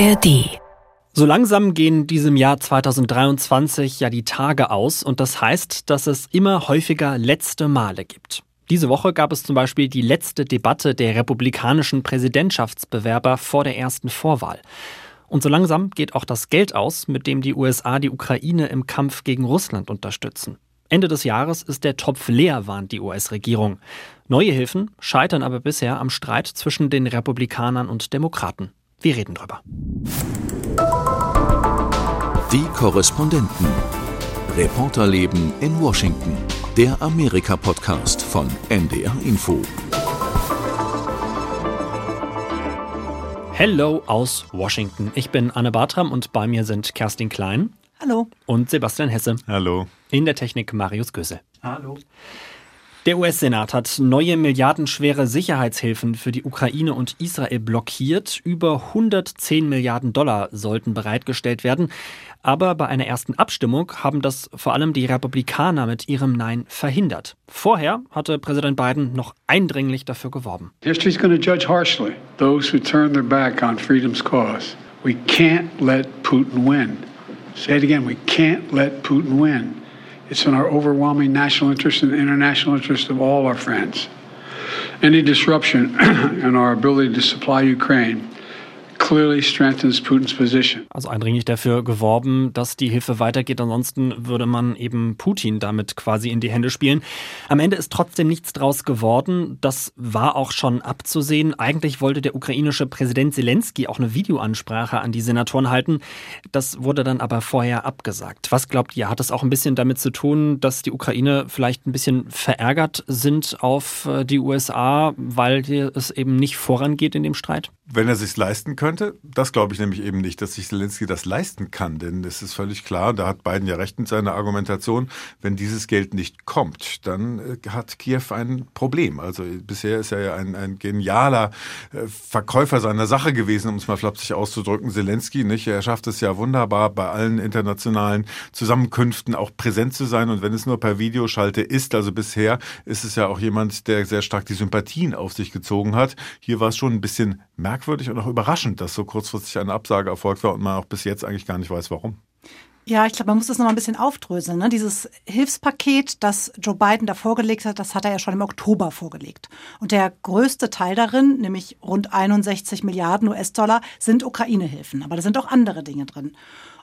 ARD. So langsam gehen diesem Jahr 2023 ja die Tage aus und das heißt, dass es immer häufiger letzte Male gibt. Diese Woche gab es zum Beispiel die letzte Debatte der republikanischen Präsidentschaftsbewerber vor der ersten Vorwahl. Und so langsam geht auch das Geld aus, mit dem die USA die Ukraine im Kampf gegen Russland unterstützen. Ende des Jahres ist der Topf leer, warnt die US-Regierung. Neue Hilfen scheitern aber bisher am Streit zwischen den Republikanern und Demokraten. Wir reden drüber. Die Korrespondenten. Reporterleben in Washington. Der Amerika-Podcast von NDR Info. Hello aus Washington. Ich bin Anne Bartram und bei mir sind Kerstin Klein. Hallo. Und Sebastian Hesse. Hallo. In der Technik Marius Gösse. Hallo. Der US-Senat hat neue milliardenschwere Sicherheitshilfen für die Ukraine und Israel blockiert. Über 110 Milliarden Dollar sollten bereitgestellt werden. Aber bei einer ersten Abstimmung haben das vor allem die Republikaner mit ihrem Nein verhindert. Vorher hatte Präsident Biden noch eindringlich dafür geworben. History's going to judge harshly those who turn their back on freedom's cause. We can't let Putin win. Say it again, we can't let Putin win. It's in our overwhelming national interest and the international interest of all our friends. Any disruption in our ability to supply Ukraine Also eindringlich dafür geworben, dass die Hilfe weitergeht. Ansonsten würde man eben Putin damit quasi in die Hände spielen. Am Ende ist trotzdem nichts draus geworden. Das war auch schon abzusehen. Eigentlich wollte der ukrainische Präsident Zelensky auch eine Videoansprache an die Senatoren halten. Das wurde dann aber vorher abgesagt. Was glaubt ihr? Hat das auch ein bisschen damit zu tun, dass die Ukraine vielleicht ein bisschen verärgert sind auf äh, die USA, weil es eben nicht vorangeht in dem Streit? Wenn er sich leisten könnte, das glaube ich nämlich eben nicht, dass sich Zelensky das leisten kann, denn es ist völlig klar, da hat Biden ja recht mit seiner Argumentation, wenn dieses Geld nicht kommt, dann äh, hat Kiew ein Problem. Also bisher ist er ja ein, ein genialer äh, Verkäufer seiner Sache gewesen, um es mal flapsig auszudrücken, Zelensky, nicht? Er schafft es ja wunderbar, bei allen internationalen Zusammenkünften auch präsent zu sein und wenn es nur per Videoschalte ist, also bisher ist es ja auch jemand, der sehr stark die Sympathien auf sich gezogen hat. Hier war es schon ein bisschen merkwürdig und auch überraschend, dass so kurzfristig eine Absage erfolgt war und man auch bis jetzt eigentlich gar nicht weiß, warum. Ja, ich glaube, man muss das nochmal ein bisschen aufdröseln. Ne? Dieses Hilfspaket, das Joe Biden da vorgelegt hat, das hat er ja schon im Oktober vorgelegt. Und der größte Teil darin, nämlich rund 61 Milliarden US-Dollar, sind Ukraine-Hilfen. Aber da sind auch andere Dinge drin.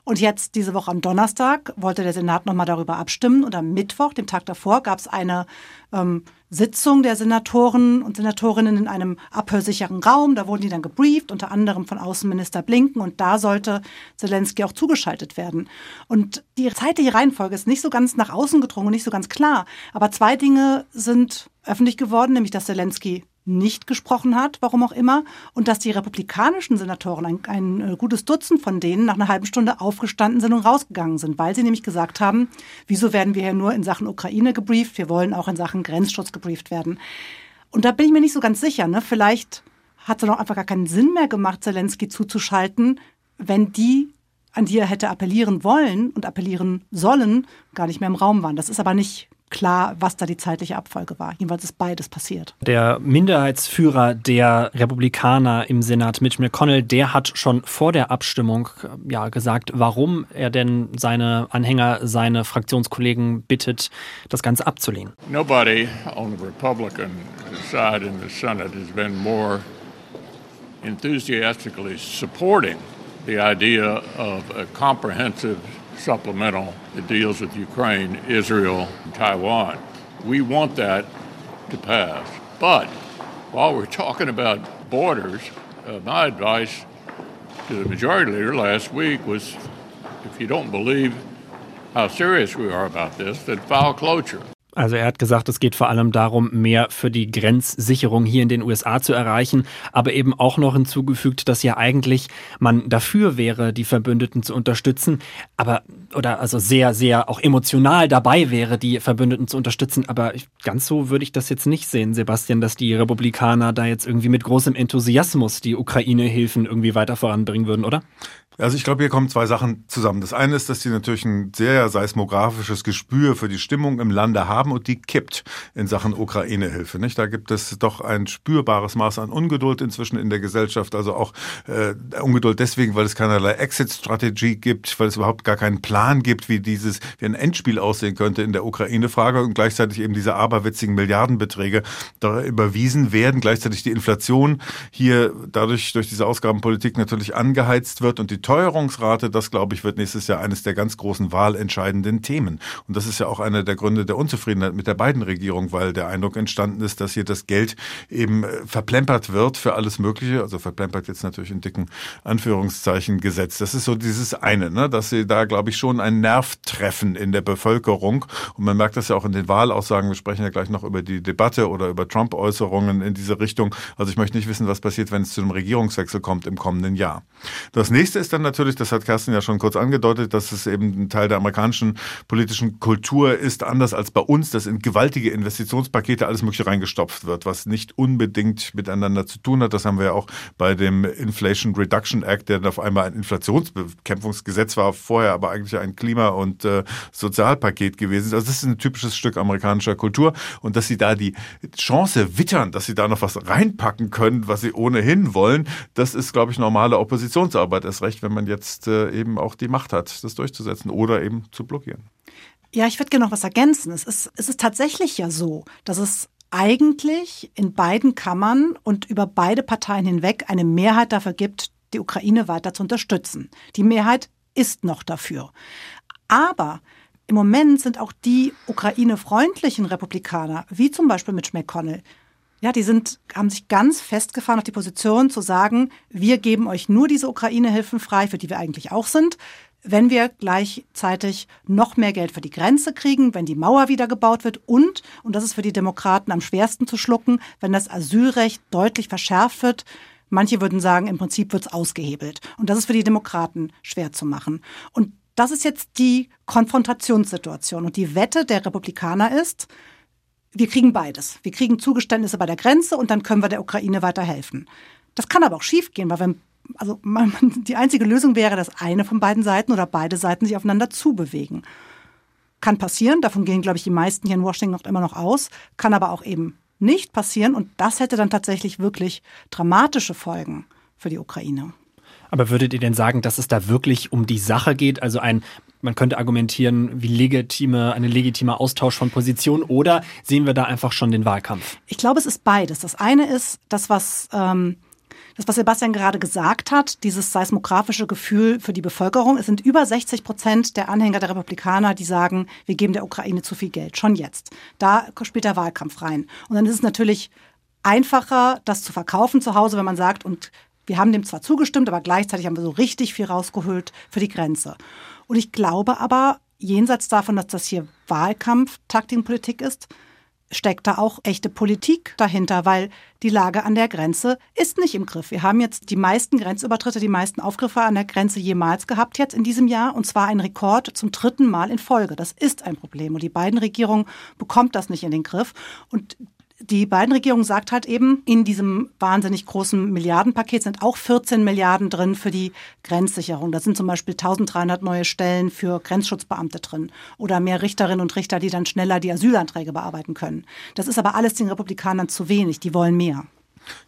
Und jetzt diese Woche am Donnerstag wollte der Senat nochmal darüber abstimmen. Und am Mittwoch, dem Tag davor, gab es eine ähm, Sitzung der Senatoren und Senatorinnen in einem abhörsicheren Raum. Da wurden die dann gebrieft, unter anderem von Außenminister Blinken. Und da sollte Zelensky auch zugeschaltet werden. Und die zeitliche Reihenfolge ist nicht so ganz nach außen gedrungen, nicht so ganz klar. Aber zwei Dinge sind öffentlich geworden, nämlich dass Zelensky nicht gesprochen hat, warum auch immer, und dass die republikanischen Senatoren, ein, ein, äh, gutes Dutzend von denen, nach einer halben Stunde aufgestanden sind und rausgegangen sind, weil sie nämlich gesagt haben, wieso werden wir hier nur in Sachen Ukraine gebrieft, wir wollen auch in Sachen Grenzschutz gebrieft werden. Und da bin ich mir nicht so ganz sicher, ne? vielleicht hat es auch einfach gar keinen Sinn mehr gemacht, Zelensky zuzuschalten, wenn die an die er hätte appellieren wollen und appellieren sollen, gar nicht mehr im Raum waren. Das ist aber nicht klar, was da die zeitliche Abfolge war. Jedenfalls ist beides passiert. Der Minderheitsführer der Republikaner im Senat, Mitch McConnell, der hat schon vor der Abstimmung äh, ja, gesagt, warum er denn seine Anhänger, seine Fraktionskollegen bittet, das Ganze abzulehnen. Nobody on the Republican side in the Senate has been more enthusiastically supporting the idea of a comprehensive supplemental that deals with Ukraine, Israel, and Taiwan. We want that to pass. But while we're talking about borders, uh, my advice to the majority leader last week was if you don't believe how serious we are about this, then file cloture. Also er hat gesagt, es geht vor allem darum, mehr für die Grenzsicherung hier in den USA zu erreichen, aber eben auch noch hinzugefügt, dass ja eigentlich man dafür wäre, die Verbündeten zu unterstützen, aber oder also sehr, sehr auch emotional dabei wäre, die Verbündeten zu unterstützen. Aber ganz so würde ich das jetzt nicht sehen, Sebastian, dass die Republikaner da jetzt irgendwie mit großem Enthusiasmus die Ukraine-Hilfen irgendwie weiter voranbringen würden, oder? Also ich glaube, hier kommen zwei Sachen zusammen. Das eine ist, dass sie natürlich ein sehr seismografisches Gespür für die Stimmung im Lande haben und die kippt in Sachen Ukraine-Hilfe. Nicht? Da gibt es doch ein spürbares Maß an Ungeduld inzwischen in der Gesellschaft. Also auch äh, Ungeduld deswegen, weil es keinerlei Exit-Strategie gibt, weil es überhaupt gar keinen Plan gibt, wie dieses, wie ein Endspiel aussehen könnte in der Ukraine-Frage und gleichzeitig eben diese aberwitzigen Milliardenbeträge da überwiesen werden. Gleichzeitig die Inflation hier dadurch durch diese Ausgabenpolitik natürlich angeheizt wird und die Teuerungsrate, das glaube ich, wird nächstes Jahr eines der ganz großen wahlentscheidenden Themen. Und das ist ja auch einer der Gründe der Unzufriedenheit mit der beiden Regierung, weil der Eindruck entstanden ist, dass hier das Geld eben äh, verplempert wird für alles Mögliche. Also verplempert jetzt natürlich in dicken Anführungszeichen gesetzt. Das ist so dieses eine, ne? dass sie da, glaube ich, schon einen Nerv treffen in der Bevölkerung. Und man merkt das ja auch in den Wahlaussagen. Wir sprechen ja gleich noch über die Debatte oder über Trump-Äußerungen in diese Richtung. Also ich möchte nicht wissen, was passiert, wenn es zu einem Regierungswechsel kommt im kommenden Jahr. Das nächste ist dann dann natürlich, das hat Kerstin ja schon kurz angedeutet, dass es eben ein Teil der amerikanischen politischen Kultur ist, anders als bei uns, dass in gewaltige Investitionspakete alles Mögliche reingestopft wird, was nicht unbedingt miteinander zu tun hat. Das haben wir ja auch bei dem Inflation Reduction Act, der dann auf einmal ein Inflationsbekämpfungsgesetz war, vorher aber eigentlich ein Klima- und äh, Sozialpaket gewesen ist. Also das ist ein typisches Stück amerikanischer Kultur und dass sie da die Chance wittern, dass sie da noch was reinpacken können, was sie ohnehin wollen, das ist, glaube ich, normale Oppositionsarbeit. Erst recht, wenn man jetzt äh, eben auch die Macht hat, das durchzusetzen oder eben zu blockieren. Ja, ich würde gerne noch was ergänzen. Es ist, es ist tatsächlich ja so, dass es eigentlich in beiden Kammern und über beide Parteien hinweg eine Mehrheit dafür gibt, die Ukraine weiter zu unterstützen. Die Mehrheit ist noch dafür. Aber im Moment sind auch die Ukraine-freundlichen Republikaner, wie zum Beispiel Mitch McConnell, ja, die sind, haben sich ganz festgefahren auf die Position zu sagen, wir geben euch nur diese Ukraine-Hilfen frei, für die wir eigentlich auch sind, wenn wir gleichzeitig noch mehr Geld für die Grenze kriegen, wenn die Mauer wieder gebaut wird und, und das ist für die Demokraten am schwersten zu schlucken, wenn das Asylrecht deutlich verschärft wird. Manche würden sagen, im Prinzip wird es ausgehebelt. Und das ist für die Demokraten schwer zu machen. Und das ist jetzt die Konfrontationssituation. Und die Wette der Republikaner ist, wir kriegen beides. Wir kriegen Zugeständnisse bei der Grenze und dann können wir der Ukraine weiterhelfen. Das kann aber auch schiefgehen, weil wenn also man, die einzige Lösung wäre, dass eine von beiden Seiten oder beide Seiten sich aufeinander zubewegen. Kann passieren, davon gehen, glaube ich, die meisten hier in Washington noch immer noch aus, kann aber auch eben nicht passieren und das hätte dann tatsächlich wirklich dramatische Folgen für die Ukraine. Aber würdet ihr denn sagen, dass es da wirklich um die Sache geht? Also ein, man könnte argumentieren, wie legitime, eine legitime Austausch von Positionen oder sehen wir da einfach schon den Wahlkampf? Ich glaube, es ist beides. Das eine ist das, was, ähm, das, was Sebastian gerade gesagt hat, dieses seismografische Gefühl für die Bevölkerung. Es sind über 60 Prozent der Anhänger der Republikaner, die sagen, wir geben der Ukraine zu viel Geld, schon jetzt. Da spielt der Wahlkampf rein. Und dann ist es natürlich einfacher, das zu verkaufen zu Hause, wenn man sagt, und wir haben dem zwar zugestimmt, aber gleichzeitig haben wir so richtig viel rausgeholt für die Grenze. Und ich glaube aber, jenseits davon, dass das hier Wahlkampf, Taktikpolitik ist, steckt da auch echte Politik dahinter, weil die Lage an der Grenze ist nicht im Griff. Wir haben jetzt die meisten Grenzübertritte, die meisten Aufgriffe an der Grenze jemals gehabt jetzt in diesem Jahr und zwar ein Rekord zum dritten Mal in Folge. Das ist ein Problem und die beiden Regierungen bekommt das nicht in den Griff und die beiden Regierungen sagt halt eben, in diesem wahnsinnig großen Milliardenpaket sind auch 14 Milliarden drin für die Grenzsicherung. Da sind zum Beispiel 1300 neue Stellen für Grenzschutzbeamte drin oder mehr Richterinnen und Richter, die dann schneller die Asylanträge bearbeiten können. Das ist aber alles den Republikanern zu wenig. Die wollen mehr.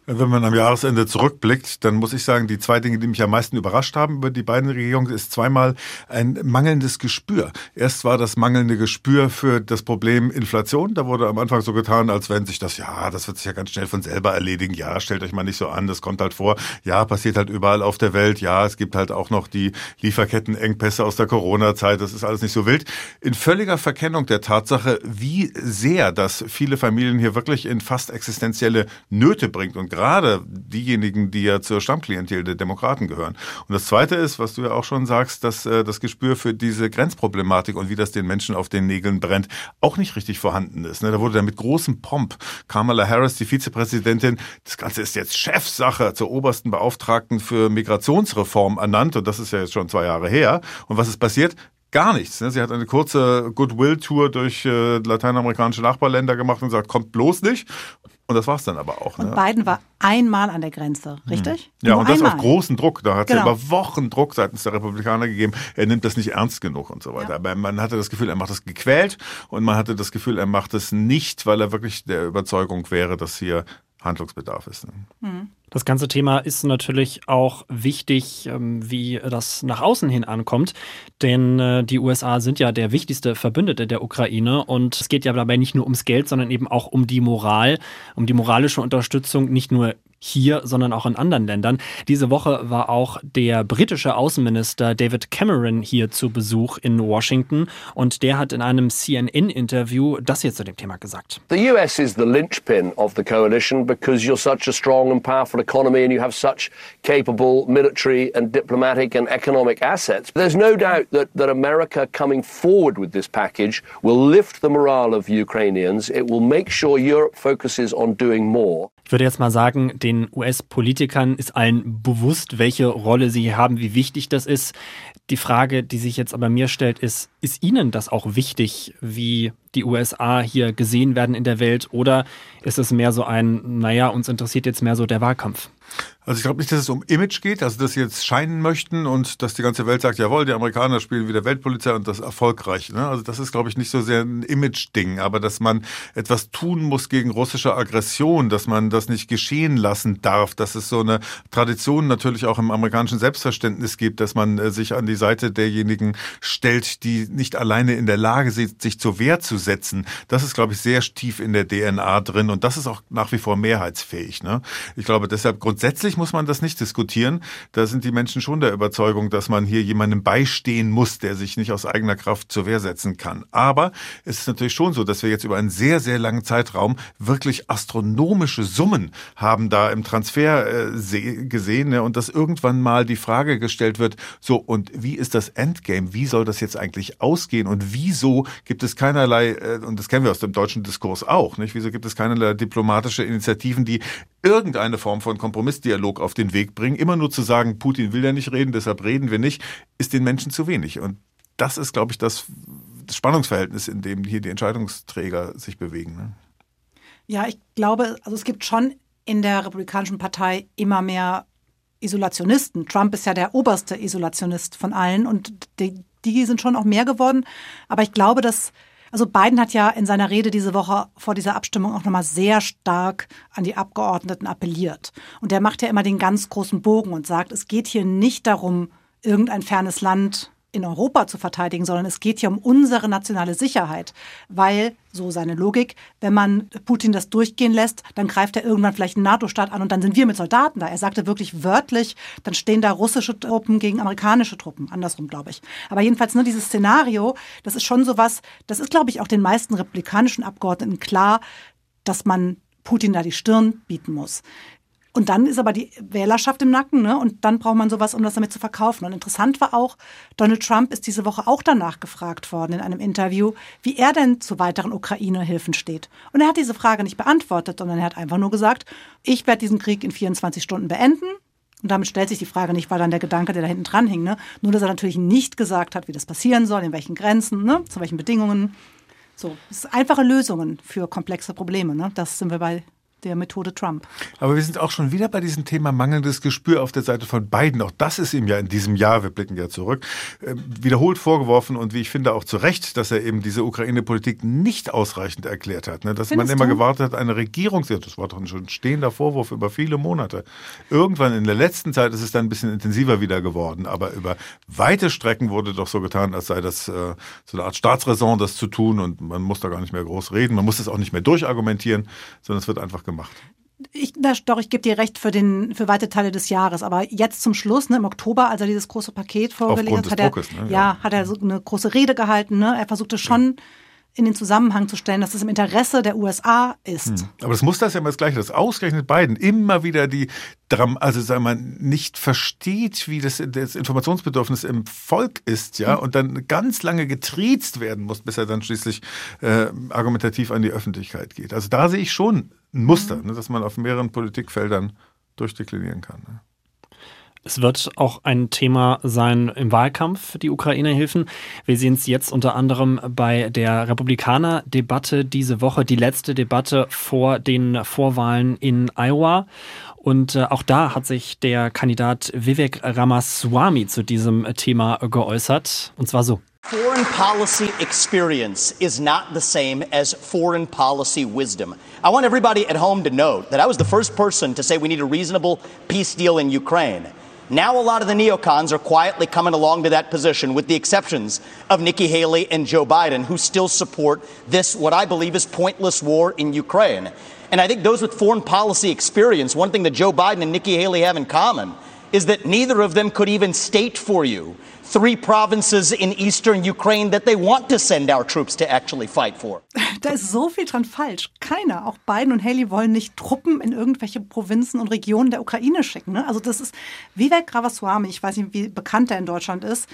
Wenn man am Jahresende zurückblickt, dann muss ich sagen, die zwei Dinge, die mich am meisten überrascht haben über die beiden Regierungen, ist zweimal ein mangelndes Gespür. Erst war das mangelnde Gespür für das Problem Inflation. Da wurde am Anfang so getan, als wenn sich das, ja, das wird sich ja ganz schnell von selber erledigen. Ja, stellt euch mal nicht so an, das kommt halt vor. Ja, passiert halt überall auf der Welt. Ja, es gibt halt auch noch die Lieferkettenengpässe aus der Corona-Zeit. Das ist alles nicht so wild. In völliger Verkennung der Tatsache, wie sehr das viele Familien hier wirklich in fast existenzielle Nöte bringt bringt und gerade diejenigen, die ja zur Stammklientel der Demokraten gehören. Und das Zweite ist, was du ja auch schon sagst, dass äh, das Gespür für diese Grenzproblematik und wie das den Menschen auf den Nägeln brennt, auch nicht richtig vorhanden ist. Ne? Da wurde dann mit großem Pomp Kamala Harris, die Vizepräsidentin, das Ganze ist jetzt Chefsache zur obersten Beauftragten für Migrationsreform ernannt und das ist ja jetzt schon zwei Jahre her. Und was ist passiert? gar nichts. Ne? Sie hat eine kurze Goodwill-Tour durch äh, lateinamerikanische Nachbarländer gemacht und gesagt, kommt bloß nicht. Und das war es dann aber auch. Und ne? Biden war einmal an der Grenze, richtig? Mhm. Ja, Nur und das einmal. auf großen Druck. Da hat es genau. ja über Wochen Druck seitens der Republikaner gegeben. Er nimmt das nicht ernst genug und so weiter. Ja. Aber man hatte das Gefühl, er macht das gequält und man hatte das Gefühl, er macht es nicht, weil er wirklich der Überzeugung wäre, dass hier Handlungsbedarf ist. Ne? Mhm. Das ganze Thema ist natürlich auch wichtig, ähm, wie das nach außen hin ankommt, denn äh, die USA sind ja der wichtigste Verbündete der Ukraine. Und es geht ja dabei nicht nur ums Geld, sondern eben auch um die Moral, um die moralische Unterstützung nicht nur hier, sondern auch in anderen Ländern. Diese Woche war auch der britische Außenminister David Cameron hier zu Besuch in Washington und der hat in einem CNN-Interview das hier zu dem Thema gesagt. The US is the linchpin of the coalition because you're such a strong and powerful economy and you have such capable military and diplomatic and economic assets. There's no doubt that, that America coming forward with this package will lift the morale of Ukrainians. It will make sure Europe focuses on doing more. Ich würde jetzt mal sagen, den US-Politikern ist allen bewusst, welche Rolle sie haben, wie wichtig das ist. Die Frage, die sich jetzt aber mir stellt, ist, ist Ihnen das auch wichtig, wie die USA hier gesehen werden in der Welt? Oder ist es mehr so ein, naja, uns interessiert jetzt mehr so der Wahlkampf? Also ich glaube nicht, dass es um Image geht, also dass sie jetzt scheinen möchten und dass die ganze Welt sagt, jawohl, die Amerikaner spielen wieder Weltpolizei und das erfolgreich. Ne? Also das ist, glaube ich, nicht so sehr ein Image-Ding, aber dass man etwas tun muss gegen russische Aggression, dass man das nicht geschehen lassen darf, dass es so eine Tradition natürlich auch im amerikanischen Selbstverständnis gibt, dass man äh, sich an die Seite derjenigen stellt, die nicht alleine in der Lage sind, sich zur Wehr zu setzen. Das ist, glaube ich, sehr tief in der DNA drin und das ist auch nach wie vor mehrheitsfähig. Ne? Ich glaube deshalb grundsätzlich Inhaltlich muss man das nicht diskutieren. Da sind die Menschen schon der Überzeugung, dass man hier jemandem beistehen muss, der sich nicht aus eigener Kraft zur Wehr setzen kann. Aber es ist natürlich schon so, dass wir jetzt über einen sehr, sehr langen Zeitraum wirklich astronomische Summen haben da im Transfer äh, gesehen ne? und dass irgendwann mal die Frage gestellt wird, so und wie ist das Endgame? Wie soll das jetzt eigentlich ausgehen? Und wieso gibt es keinerlei, äh, und das kennen wir aus dem deutschen Diskurs auch, nicht? Wieso gibt es keinerlei diplomatische Initiativen, die irgendeine Form von Kompromissdialog auf den Weg bringen. Immer nur zu sagen, Putin will ja nicht reden, deshalb reden wir nicht, ist den Menschen zu wenig. Und das ist, glaube ich, das Spannungsverhältnis, in dem hier die Entscheidungsträger sich bewegen. Ne? Ja, ich glaube, also es gibt schon in der Republikanischen Partei immer mehr Isolationisten. Trump ist ja der oberste Isolationist von allen und die, die sind schon auch mehr geworden. Aber ich glaube, dass also Biden hat ja in seiner Rede diese Woche vor dieser Abstimmung auch nochmal sehr stark an die Abgeordneten appelliert. Und der macht ja immer den ganz großen Bogen und sagt, es geht hier nicht darum, irgendein fernes Land in Europa zu verteidigen, sondern es geht hier um unsere nationale Sicherheit, weil, so seine Logik, wenn man Putin das durchgehen lässt, dann greift er irgendwann vielleicht einen NATO-Staat an und dann sind wir mit Soldaten da. Er sagte wirklich wörtlich, dann stehen da russische Truppen gegen amerikanische Truppen, andersrum glaube ich. Aber jedenfalls nur dieses Szenario, das ist schon sowas, das ist glaube ich auch den meisten republikanischen Abgeordneten klar, dass man Putin da die Stirn bieten muss. Und dann ist aber die Wählerschaft im Nacken, ne? Und dann braucht man sowas, um das damit zu verkaufen. Und interessant war auch, Donald Trump ist diese Woche auch danach gefragt worden in einem Interview, wie er denn zu weiteren Ukraine-Hilfen steht. Und er hat diese Frage nicht beantwortet, sondern er hat einfach nur gesagt, ich werde diesen Krieg in 24 Stunden beenden. Und damit stellt sich die Frage nicht, war dann der Gedanke, der da hinten dran hing, ne? Nur, dass er natürlich nicht gesagt hat, wie das passieren soll, in welchen Grenzen, ne? Zu welchen Bedingungen. So, es ist einfache Lösungen für komplexe Probleme, ne? Das sind wir bei der Methode Trump. Aber wir sind auch schon wieder bei diesem Thema mangelndes Gespür auf der Seite von Biden. Auch das ist ihm ja in diesem Jahr, wir blicken ja zurück, äh, wiederholt vorgeworfen und wie ich finde auch zu Recht, dass er eben diese Ukraine-Politik nicht ausreichend erklärt hat. Ne? Dass Findest man immer du? gewartet hat, eine Regierung, das war doch schon stehender Vorwurf über viele Monate. Irgendwann in der letzten Zeit ist es dann ein bisschen intensiver wieder geworden, aber über weite Strecken wurde doch so getan, als sei das äh, so eine Art Staatsräson, das zu tun und man muss da gar nicht mehr groß reden, man muss es auch nicht mehr durchargumentieren, sondern es wird einfach gemacht gemacht. Ich, na, doch, ich gebe dir recht für, den, für weite Teile des Jahres. Aber jetzt zum Schluss, ne, im Oktober, als er dieses große Paket vorgelegt hat, hat er, Druckes, ne? ja. ja. hat er so eine große Rede gehalten. Ne? Er versuchte schon ja in den Zusammenhang zu stellen, dass es im Interesse der USA ist. Hm. Aber das muss das ja immer das Gleiche, dass ausgerechnet Biden immer wieder die, also sagen wir nicht versteht, wie das, das Informationsbedürfnis im Volk ist, ja, hm. und dann ganz lange getriezt werden muss, bis er dann schließlich äh, argumentativ an die Öffentlichkeit geht. Also da sehe ich schon ein Muster, hm. ne, dass man auf mehreren Politikfeldern durchdeklinieren kann. Ne? Es wird auch ein Thema sein im Wahlkampf, die Ukraine-Hilfen. Wir sehen es jetzt unter anderem bei der Republikaner-Debatte diese Woche, die letzte Debatte vor den Vorwahlen in Iowa. Und äh, auch da hat sich der Kandidat Vivek Ramaswamy zu diesem Thema geäußert. Und zwar so. Foreign policy experience is not the same as foreign policy wisdom. I want everybody at home to note that I was the first person to say we need a reasonable peace deal in Ukraine. Now, a lot of the neocons are quietly coming along to that position, with the exceptions of Nikki Haley and Joe Biden, who still support this, what I believe is pointless war in Ukraine. And I think those with foreign policy experience, one thing that Joe Biden and Nikki Haley have in common is that neither of them could even state for you three provinces in eastern Ukraine that they want to send our troops to actually fight for. Da ist so viel dran falsch. Keiner, auch Biden und Haley wollen nicht Truppen in irgendwelche Provinzen und Regionen der Ukraine schicken. Ne? Also das ist Vivek Ramaswamy, ich weiß nicht, wie bekannt er in Deutschland ist,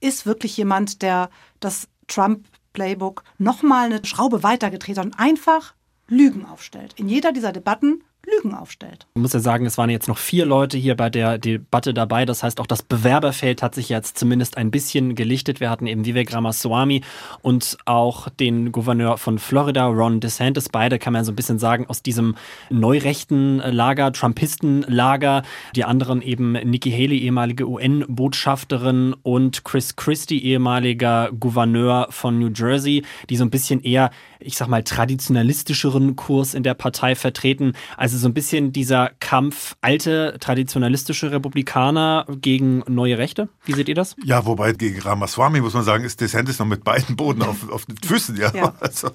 ist wirklich jemand, der das Trump-Playbook nochmal eine Schraube weitergedreht hat und einfach Lügen aufstellt. In jeder dieser Debatten Lügen aufstellt. Ich muss ja sagen, es waren jetzt noch vier Leute hier bei der Debatte dabei. Das heißt, auch das Bewerberfeld hat sich jetzt zumindest ein bisschen gelichtet. Wir hatten eben Vivek Ramaswamy und auch den Gouverneur von Florida, Ron DeSantis. Beide kann man so ein bisschen sagen, aus diesem neurechten Lager, Trumpistenlager. Die anderen eben Nikki Haley, ehemalige UN-Botschafterin und Chris Christie, ehemaliger Gouverneur von New Jersey, die so ein bisschen eher ich sag mal, traditionalistischeren Kurs in der Partei vertreten. Also so ein bisschen dieser Kampf alte, traditionalistische Republikaner gegen neue Rechte. Wie seht ihr das? Ja, wobei gegen Ramaswamy muss man sagen, ist DeSantis noch mit beiden Boden auf, auf den Füßen. Ja. ja. Also,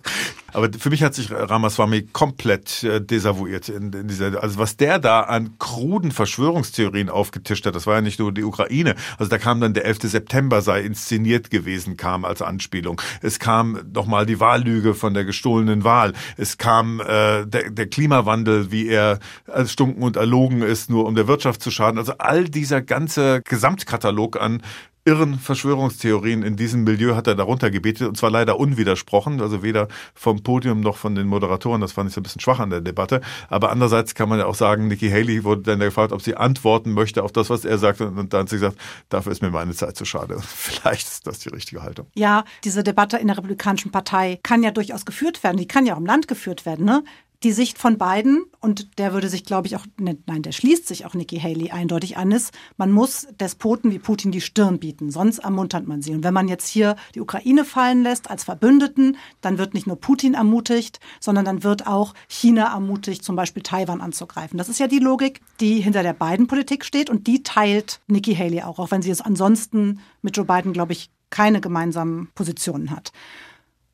aber für mich hat sich Ramaswamy komplett äh, desavouiert. In, in dieser, also was der da an kruden Verschwörungstheorien aufgetischt hat, das war ja nicht nur die Ukraine. Also da kam dann der 11. September sei inszeniert gewesen, kam als Anspielung. Es kam nochmal die Wahllüge von der gestohlenen Wahl. Es kam äh, der, der Klimawandel, wie er erstunken und erlogen ist, nur um der Wirtschaft zu schaden. Also all dieser ganze Gesamtkatalog an irren Verschwörungstheorien in diesem Milieu hat er darunter gebetet und zwar leider unwidersprochen, also weder vom Podium noch von den Moderatoren, das fand ich so ein bisschen schwach an der Debatte, aber andererseits kann man ja auch sagen, Nikki Haley wurde dann gefragt, ob sie antworten möchte auf das, was er sagte und dann hat sie gesagt, dafür ist mir meine Zeit zu schade. Vielleicht ist das die richtige Haltung. Ja, diese Debatte in der Republikanischen Partei kann ja durchaus geführt werden, die kann ja auch im Land geführt werden, ne? Die Sicht von beiden, und der würde sich, glaube ich, auch, ne, nein, der schließt sich auch Nikki Haley eindeutig an, ist, man muss Despoten wie Putin die Stirn bieten, sonst ermuntert man sie. Und wenn man jetzt hier die Ukraine fallen lässt als Verbündeten, dann wird nicht nur Putin ermutigt, sondern dann wird auch China ermutigt, zum Beispiel Taiwan anzugreifen. Das ist ja die Logik, die hinter der beiden Politik steht und die teilt Nikki Haley auch, auch wenn sie es ansonsten mit Joe Biden, glaube ich, keine gemeinsamen Positionen hat.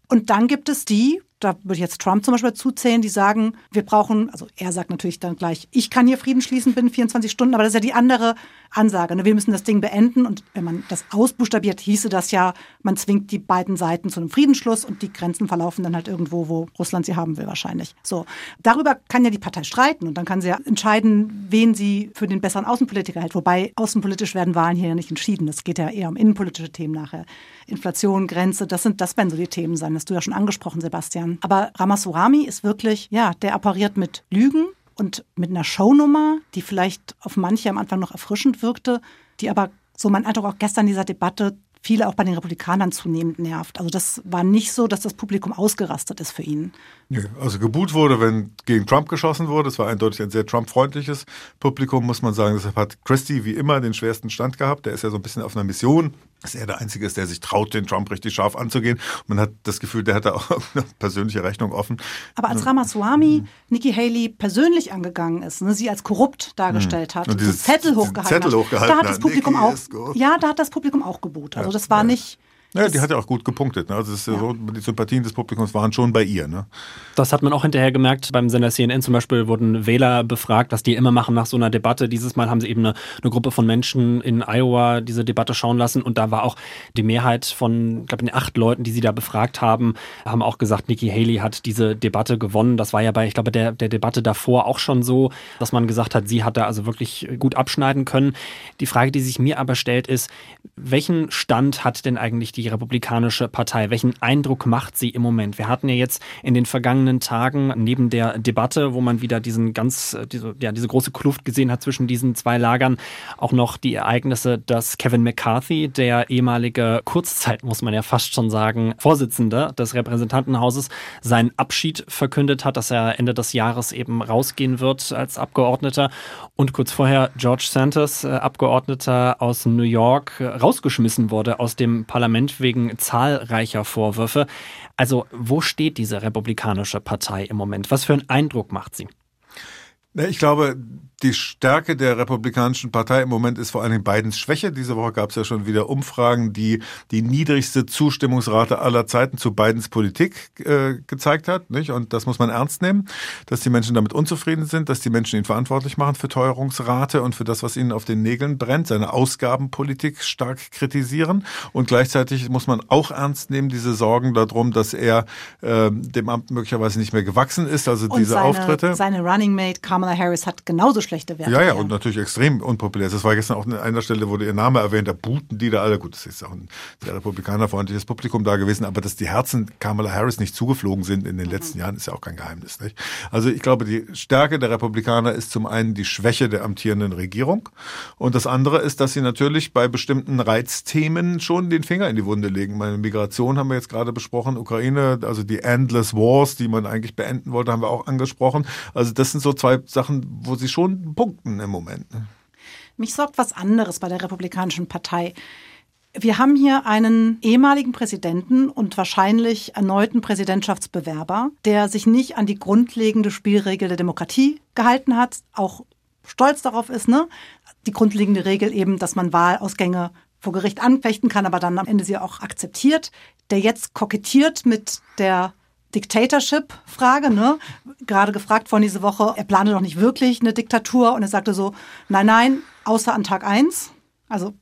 Und dann gibt es die, da würde ich jetzt Trump zum Beispiel zuzählen, die sagen, wir brauchen, also er sagt natürlich dann gleich, ich kann hier Frieden schließen binnen 24 Stunden, aber das ist ja die andere Ansage. Ne? Wir müssen das Ding beenden und wenn man das ausbuchstabiert, hieße das ja, man zwingt die beiden Seiten zu einem Friedensschluss und die Grenzen verlaufen dann halt irgendwo, wo Russland sie haben will wahrscheinlich. So, darüber kann ja die Partei streiten und dann kann sie ja entscheiden, wen sie für den besseren Außenpolitiker hält. Wobei außenpolitisch werden Wahlen hier ja nicht entschieden. Das geht ja eher um innenpolitische Themen nachher. Inflation, Grenze, das sind, das werden so die Themen sein. Das hast du ja schon angesprochen, Sebastian. Aber Ramaswamy ist wirklich, ja, der appariert mit Lügen und mit einer Shownummer, die vielleicht auf manche am Anfang noch erfrischend wirkte, die aber, so mein Eindruck auch gestern in dieser Debatte, viele auch bei den Republikanern zunehmend nervt. Also das war nicht so, dass das Publikum ausgerastet ist für ihn. Also geboot wurde, wenn gegen Trump geschossen wurde. Es war eindeutig ein sehr Trump-freundliches Publikum, muss man sagen. Deshalb hat Christie wie immer den schwersten Stand gehabt. Der ist ja so ein bisschen auf einer Mission dass er der Einzige ist, der sich traut, den Trump richtig scharf anzugehen. Man hat das Gefühl, der hat da auch eine persönliche Rechnung offen. Aber als Ramaswamy mhm. Nikki Haley persönlich angegangen ist, ne, sie als korrupt dargestellt hat, und dieses, Zettel hochgehalten, Zettel hochgehalten hat, da hat das Publikum auch, ja, da hat das Publikum auch geboot. Also das war ja. nicht ja, die hat ja auch gut gepunktet. Ne? Also ja. so, die Sympathien des Publikums waren schon bei ihr. Ne? Das hat man auch hinterher gemerkt. Beim Sender CNN zum Beispiel wurden Wähler befragt, was die immer machen nach so einer Debatte. Dieses Mal haben sie eben eine, eine Gruppe von Menschen in Iowa diese Debatte schauen lassen und da war auch die Mehrheit von, ich glaube, den acht Leuten, die sie da befragt haben, haben auch gesagt, Nikki Haley hat diese Debatte gewonnen. Das war ja bei, ich glaube, der, der Debatte davor auch schon so, dass man gesagt hat, sie hat da also wirklich gut abschneiden können. Die Frage, die sich mir aber stellt, ist, welchen Stand hat denn eigentlich die die Republikanische Partei? Welchen Eindruck macht sie im Moment? Wir hatten ja jetzt in den vergangenen Tagen neben der Debatte, wo man wieder diesen ganz, diese, ja, diese große Kluft gesehen hat zwischen diesen zwei Lagern, auch noch die Ereignisse, dass Kevin McCarthy, der ehemalige Kurzzeit, muss man ja fast schon sagen, Vorsitzende des Repräsentantenhauses, seinen Abschied verkündet hat, dass er Ende des Jahres eben rausgehen wird als Abgeordneter und kurz vorher George Santos, äh, Abgeordneter aus New York, äh, rausgeschmissen wurde aus dem Parlament wegen zahlreicher Vorwürfe. Also wo steht diese Republikanische Partei im Moment? Was für einen Eindruck macht sie? Ich glaube, die Stärke der Republikanischen Partei im Moment ist vor allen Dingen Bidens Schwäche. Diese Woche gab es ja schon wieder Umfragen, die die niedrigste Zustimmungsrate aller Zeiten zu Bidens Politik äh, gezeigt hat. Nicht? Und das muss man ernst nehmen, dass die Menschen damit unzufrieden sind, dass die Menschen ihn verantwortlich machen für Teuerungsrate und für das, was ihnen auf den Nägeln brennt, seine Ausgabenpolitik stark kritisieren. Und gleichzeitig muss man auch ernst nehmen, diese Sorgen darum, dass er äh, dem Amt möglicherweise nicht mehr gewachsen ist. Also und diese seine, Auftritte. Seine Running Mate Kamala Harris hat genauso schlecht schlechte Werte. Ja, ja, und natürlich extrem unpopulär. Das war gestern auch an einer Stelle, wurde ihr Name erwähnt, da booten die da alle. Gut, das ist auch ein sehr republikanerfreundliches Publikum da gewesen, aber dass die Herzen Kamala Harris nicht zugeflogen sind in den mhm. letzten Jahren, ist ja auch kein Geheimnis. Nicht? Also ich glaube, die Stärke der Republikaner ist zum einen die Schwäche der amtierenden Regierung und das andere ist, dass sie natürlich bei bestimmten Reizthemen schon den Finger in die Wunde legen. Meine Migration haben wir jetzt gerade besprochen, Ukraine, also die Endless Wars, die man eigentlich beenden wollte, haben wir auch angesprochen. Also das sind so zwei Sachen, wo sie schon Punkten im Moment. Ne? Mich sorgt was anderes bei der Republikanischen Partei. Wir haben hier einen ehemaligen Präsidenten und wahrscheinlich erneuten Präsidentschaftsbewerber, der sich nicht an die grundlegende Spielregel der Demokratie gehalten hat, auch stolz darauf ist, ne? Die grundlegende Regel eben, dass man Wahlausgänge vor Gericht anfechten kann, aber dann am Ende sie auch akzeptiert, der jetzt kokettiert mit der Dictatorship-Frage, ne? Gerade gefragt von diese Woche, er plane doch nicht wirklich eine Diktatur und er sagte so, nein, nein, außer an Tag eins. Also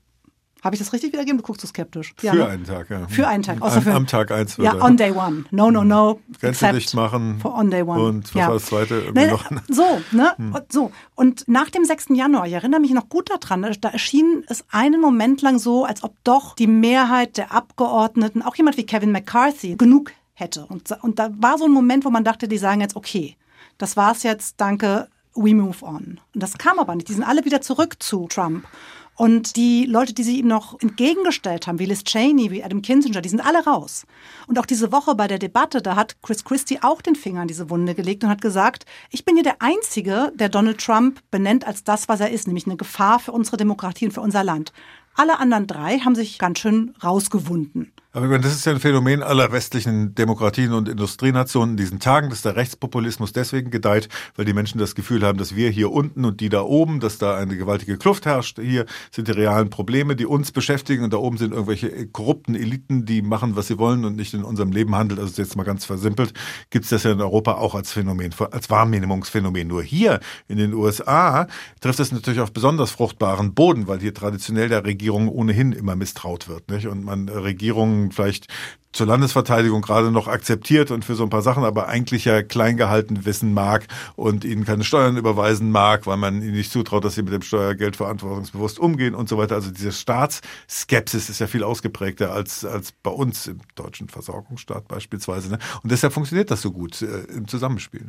habe ich das richtig wiedergegeben? Du guckst so skeptisch. Ja, für ne? einen Tag, ja. Für einen Tag. Außer am, für, am Tag eins. Ja, on day one. No, no, no. Grenze dicht machen. For on day one. Und was ja. war das zweite? Ne, noch? So, ne? Hm. So. Und nach dem 6. Januar, ich erinnere mich noch gut daran, da erschien es einen Moment lang so, als ob doch die Mehrheit der Abgeordneten, auch jemand wie Kevin McCarthy, genug hätte. Und, und da war so ein Moment, wo man dachte, die sagen jetzt, okay, das war's jetzt, danke, we move on. Und das kam aber nicht. Die sind alle wieder zurück zu Trump. Und die Leute, die sie ihm noch entgegengestellt haben, wie Liz Cheney, wie Adam Kinzinger, die sind alle raus. Und auch diese Woche bei der Debatte, da hat Chris Christie auch den Finger in diese Wunde gelegt und hat gesagt, ich bin hier der Einzige, der Donald Trump benennt als das, was er ist, nämlich eine Gefahr für unsere Demokratie und für unser Land. Alle anderen drei haben sich ganz schön rausgewunden. Aber das ist ja ein Phänomen aller westlichen Demokratien und Industrienationen in diesen Tagen, dass der Rechtspopulismus deswegen gedeiht, weil die Menschen das Gefühl haben, dass wir hier unten und die da oben, dass da eine gewaltige Kluft herrscht. Hier sind die realen Probleme, die uns beschäftigen und da oben sind irgendwelche korrupten Eliten, die machen, was sie wollen und nicht in unserem Leben handelt. Also jetzt mal ganz versimpelt, gibt es das ja in Europa auch als Phänomen, als Wahrnehmungsphänomen. Nur hier in den USA trifft es natürlich auf besonders fruchtbaren Boden, weil hier traditionell der Regierung ohnehin immer misstraut wird. Nicht? Und man Regierungen vielleicht zur Landesverteidigung gerade noch akzeptiert und für so ein paar Sachen aber eigentlich ja klein gehalten wissen mag und ihnen keine Steuern überweisen mag, weil man ihnen nicht zutraut, dass sie mit dem Steuergeld verantwortungsbewusst umgehen und so weiter. Also diese Staatsskepsis ist ja viel ausgeprägter als, als bei uns im deutschen Versorgungsstaat beispielsweise. Ne? Und deshalb funktioniert das so gut äh, im Zusammenspiel.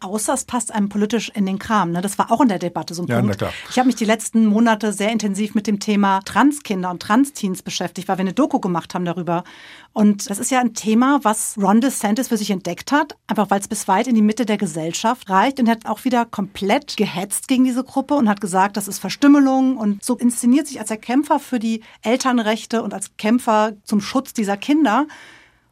Außer es passt einem politisch in den Kram. Ne? Das war auch in der Debatte so ein ja, Punkt. Na klar. Ich habe mich die letzten Monate sehr intensiv mit dem Thema Transkinder und Transteens beschäftigt, weil wir eine Doku gemacht haben darüber. Und das ist ja ein Thema, was Ron DeSantis für sich entdeckt hat, einfach weil es bis weit in die Mitte der Gesellschaft reicht und er hat auch wieder komplett gehetzt gegen diese Gruppe und hat gesagt, das ist Verstümmelung und so inszeniert sich als der Kämpfer für die Elternrechte und als Kämpfer zum Schutz dieser Kinder.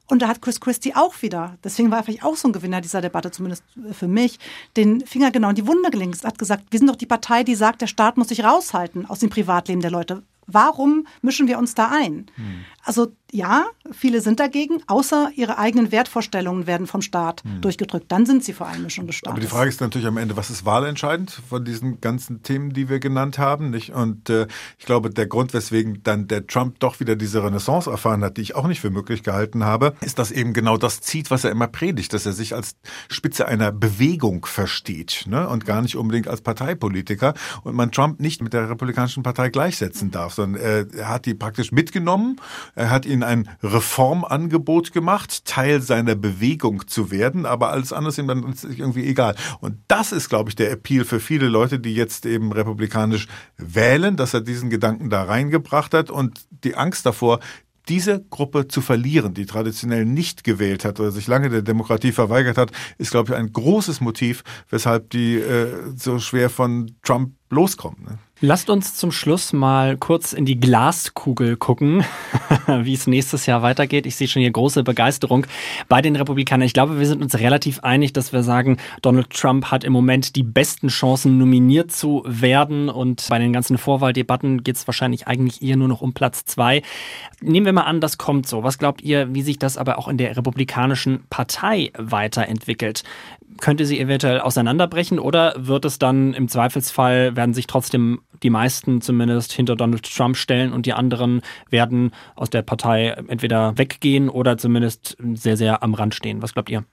Und da hat Chris Christie auch wieder, deswegen war er vielleicht auch so ein Gewinner dieser Debatte, zumindest für mich, den Finger genau in die Wunde gelingt. Er hat gesagt, wir sind doch die Partei, die sagt, der Staat muss sich raushalten aus dem Privatleben der Leute. Warum mischen wir uns da ein? Hm. Also ja, viele sind dagegen, außer ihre eigenen Wertvorstellungen werden vom Staat hm. durchgedrückt. Dann sind sie vor Einmischung des Staates. Aber die Frage ist natürlich am Ende, was ist wahlentscheidend von diesen ganzen Themen, die wir genannt haben? Nicht? Und äh, ich glaube, der Grund, weswegen dann der Trump doch wieder diese Renaissance erfahren hat, die ich auch nicht für möglich gehalten habe, ist, dass eben genau das zieht, was er immer predigt, dass er sich als Spitze einer Bewegung versteht ne? und gar nicht unbedingt als Parteipolitiker und man Trump nicht mit der Republikanischen Partei gleichsetzen darf, sondern äh, er hat die praktisch mitgenommen Er hat ihnen ein Reformangebot gemacht, Teil seiner Bewegung zu werden, aber alles andere ist ihm dann irgendwie egal. Und das ist, glaube ich, der Appeal für viele Leute, die jetzt eben republikanisch wählen, dass er diesen Gedanken da reingebracht hat und die Angst davor, diese Gruppe zu verlieren, die traditionell nicht gewählt hat oder sich lange der Demokratie verweigert hat, ist, glaube ich, ein großes Motiv, weshalb die äh, so schwer von Trump loskommen. Ne? Lasst uns zum Schluss mal kurz in die Glaskugel gucken, wie es nächstes Jahr weitergeht. Ich sehe schon hier große Begeisterung bei den Republikanern. Ich glaube, wir sind uns relativ einig, dass wir sagen, Donald Trump hat im Moment die besten Chancen, nominiert zu werden. Und bei den ganzen Vorwahldebatten geht es wahrscheinlich eigentlich eher nur noch um Platz zwei. Nehmen wir mal an, das kommt so. Was glaubt ihr, wie sich das aber auch in der Republikanischen Partei weiterentwickelt? Könnte sie eventuell auseinanderbrechen oder wird es dann im Zweifelsfall, werden sich trotzdem die meisten zumindest hinter Donald Trump stellen und die anderen werden aus der Partei entweder weggehen oder zumindest sehr, sehr am Rand stehen. Was glaubt ihr?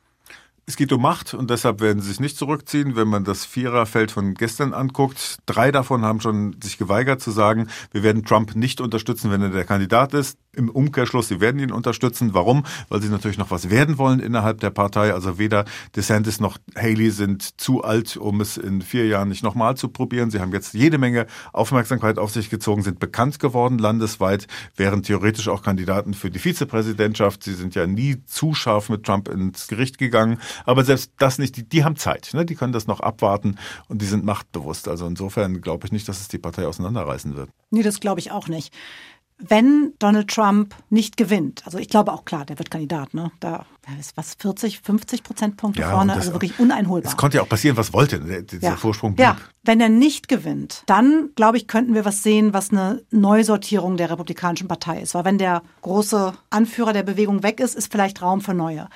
Es geht um Macht und deshalb werden sie sich nicht zurückziehen. Wenn man das Viererfeld von gestern anguckt, drei davon haben schon sich geweigert zu sagen, wir werden Trump nicht unterstützen, wenn er der Kandidat ist. Im Umkehrschluss, sie werden ihn unterstützen. Warum? Weil sie natürlich noch was werden wollen innerhalb der Partei. Also weder DeSantis noch Haley sind zu alt, um es in vier Jahren nicht nochmal zu probieren. Sie haben jetzt jede Menge Aufmerksamkeit auf sich gezogen, sind bekannt geworden landesweit, wären theoretisch auch Kandidaten für die Vizepräsidentschaft. Sie sind ja nie zu scharf mit Trump ins Gericht gegangen. Aber selbst das nicht, die, die haben Zeit. Ne? Die können das noch abwarten und die sind machtbewusst. Also insofern glaube ich nicht, dass es die Partei auseinanderreißen wird. Nee, das glaube ich auch nicht wenn Donald Trump nicht gewinnt, also ich glaube auch klar, der wird Kandidat, ne? Da ist was 40, 50 Prozentpunkte ja, vorne, das, also wirklich uneinholbar. Es konnte ja auch passieren, was wollte, der, dieser ja. Vorsprung blieb. Ja, wenn er nicht gewinnt, dann glaube ich, könnten wir was sehen, was eine Neusortierung der Republikanischen Partei ist. Weil wenn der große Anführer der Bewegung weg ist, ist vielleicht Raum für neue.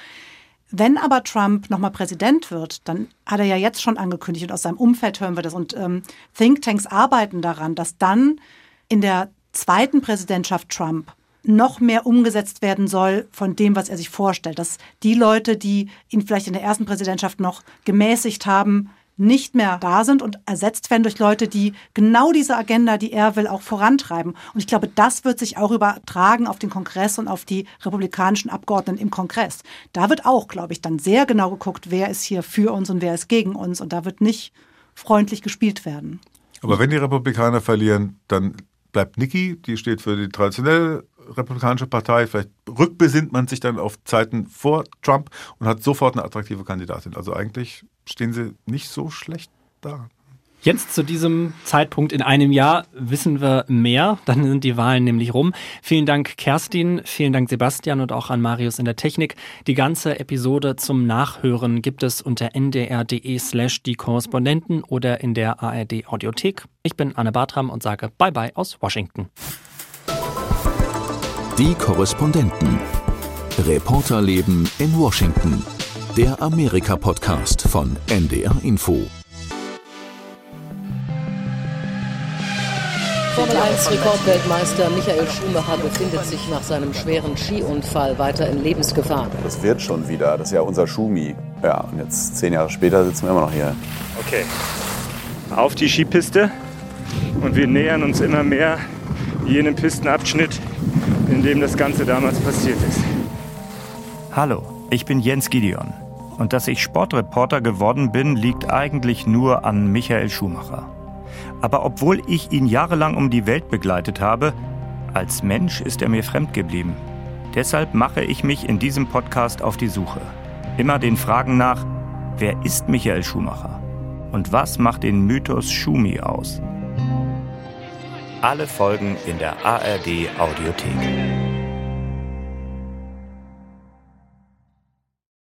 Wenn aber Trump nochmal Präsident wird, dann hat er ja jetzt schon angekündigt und aus seinem Umfeld hören wir das und ähm, Thinktanks arbeiten daran, dass dann in der zweiten Präsidentschaft Trump noch mehr umgesetzt werden soll von dem, was er sich vorstellt. Dass die Leute, die ihn vielleicht in der ersten Präsidentschaft noch gemäßigt haben, nicht mehr da sind und ersetzt werden durch Leute, die genau diese Agenda, die er will, auch vorantreiben. Und ich glaube, das wird sich auch übertragen auf den Kongress und auf die republikanischen Abgeordneten im Kongress. Da wird auch, glaube ich, dann sehr genau geguckt, wer ist hier für uns und wer ist gegen uns. Und da wird nicht freundlich gespielt werden. Aber wenn die Republikaner verlieren, dann bleibt Nikki, die steht für die traditionelle Republikanische Partei. Vielleicht rückbesinnt man sich dann auf Zeiten vor Trump und hat sofort eine attraktive Kandidatin. Also eigentlich stehen sie nicht so schlecht da. Jetzt zu diesem Zeitpunkt in einem Jahr wissen wir mehr. Dann sind die Wahlen nämlich rum. Vielen Dank Kerstin, vielen Dank Sebastian und auch an Marius in der Technik. Die ganze Episode zum Nachhören gibt es unter ndr.de slash die Korrespondenten oder in der ARD Audiothek. Ich bin Anne Bartram und sage Bye bye aus Washington. Die Korrespondenten. Reporterleben in Washington. Der Amerika-Podcast von NDR Info. Formel 1 Rekordweltmeister Michael Schumacher befindet sich nach seinem schweren Skiunfall weiter in Lebensgefahr. Das wird schon wieder. Das ist ja unser Schumi. Ja, und jetzt zehn Jahre später sitzen wir immer noch hier. Okay. Auf die Skipiste. Und wir nähern uns immer mehr jenem Pistenabschnitt, in dem das Ganze damals passiert ist. Hallo, ich bin Jens Gideon. Und dass ich Sportreporter geworden bin, liegt eigentlich nur an Michael Schumacher. Aber obwohl ich ihn jahrelang um die Welt begleitet habe, als Mensch ist er mir fremd geblieben. Deshalb mache ich mich in diesem Podcast auf die Suche. Immer den Fragen nach, wer ist Michael Schumacher? Und was macht den Mythos Schumi aus? Alle Folgen in der ARD Audiothek.